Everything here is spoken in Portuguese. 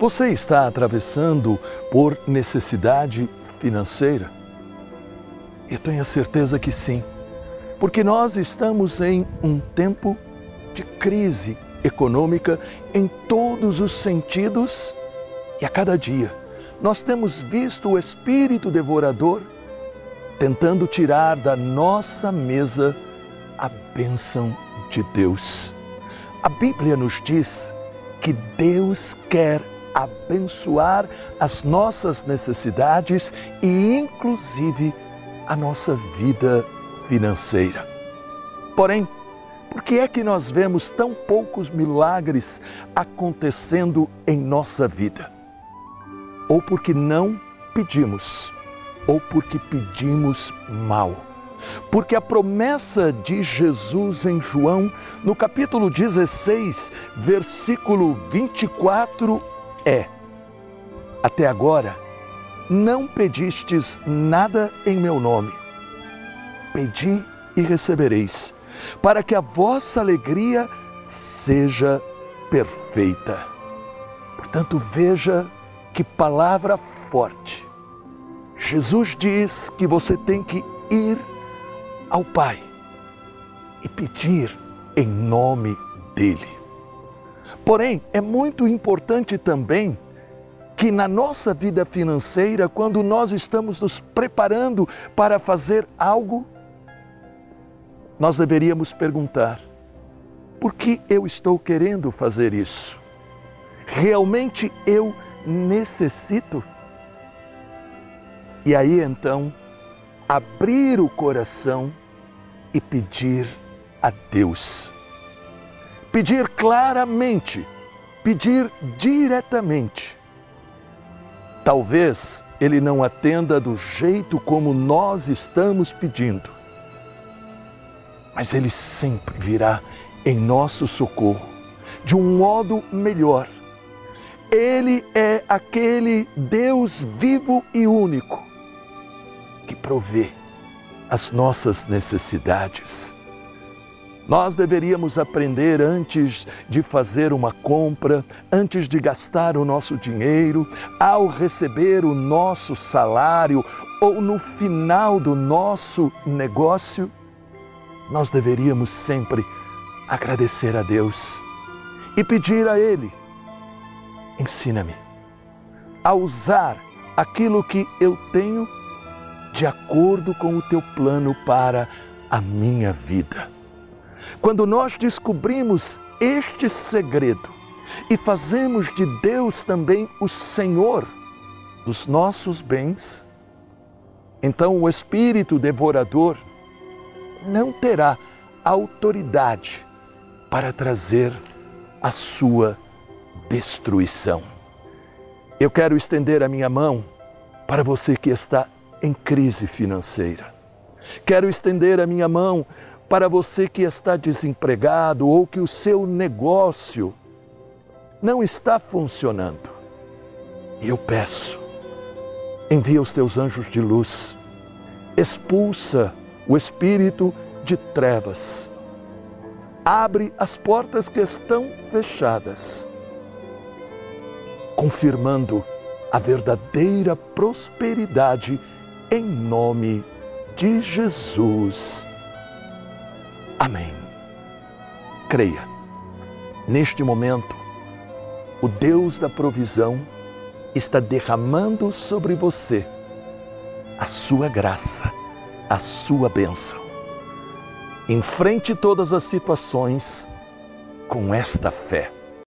Você está atravessando por necessidade financeira? Eu tenho a certeza que sim, porque nós estamos em um tempo de crise econômica em todos os sentidos e a cada dia nós temos visto o espírito devorador tentando tirar da nossa mesa a bênção de Deus. A Bíblia nos diz que Deus quer abençoar as nossas necessidades e, inclusive, a nossa vida financeira. Porém, por que é que nós vemos tão poucos milagres acontecendo em nossa vida? Ou porque não pedimos, ou porque pedimos mal. Porque a promessa de Jesus em João, no capítulo 16, versículo 24, é: Até agora não pedistes nada em meu nome. Pedi e recebereis, para que a vossa alegria seja perfeita. Portanto, veja que palavra forte. Jesus diz que você tem que ir ao Pai e pedir em nome dele. Porém, é muito importante também que na nossa vida financeira, quando nós estamos nos preparando para fazer algo, nós deveríamos perguntar: por que eu estou querendo fazer isso? Realmente eu necessito? E aí então, abrir o coração e pedir a Deus pedir claramente, pedir diretamente. Talvez ele não atenda do jeito como nós estamos pedindo, mas ele sempre virá em nosso socorro de um modo melhor. Ele é aquele Deus vivo e único que provê as nossas necessidades nós deveríamos aprender antes de fazer uma compra, antes de gastar o nosso dinheiro, ao receber o nosso salário ou no final do nosso negócio, nós deveríamos sempre agradecer a Deus e pedir a Ele: ensina-me a usar aquilo que eu tenho de acordo com o teu plano para a minha vida. Quando nós descobrimos este segredo e fazemos de Deus também o Senhor dos nossos bens, então o espírito devorador não terá autoridade para trazer a sua destruição. Eu quero estender a minha mão para você que está em crise financeira. Quero estender a minha mão para você que está desempregado ou que o seu negócio não está funcionando. E eu peço, envia os teus anjos de luz, expulsa o espírito de trevas, abre as portas que estão fechadas, confirmando a verdadeira prosperidade em nome de Jesus. Amém. Creia, neste momento, o Deus da provisão está derramando sobre você a sua graça, a sua bênção. Enfrente todas as situações com esta fé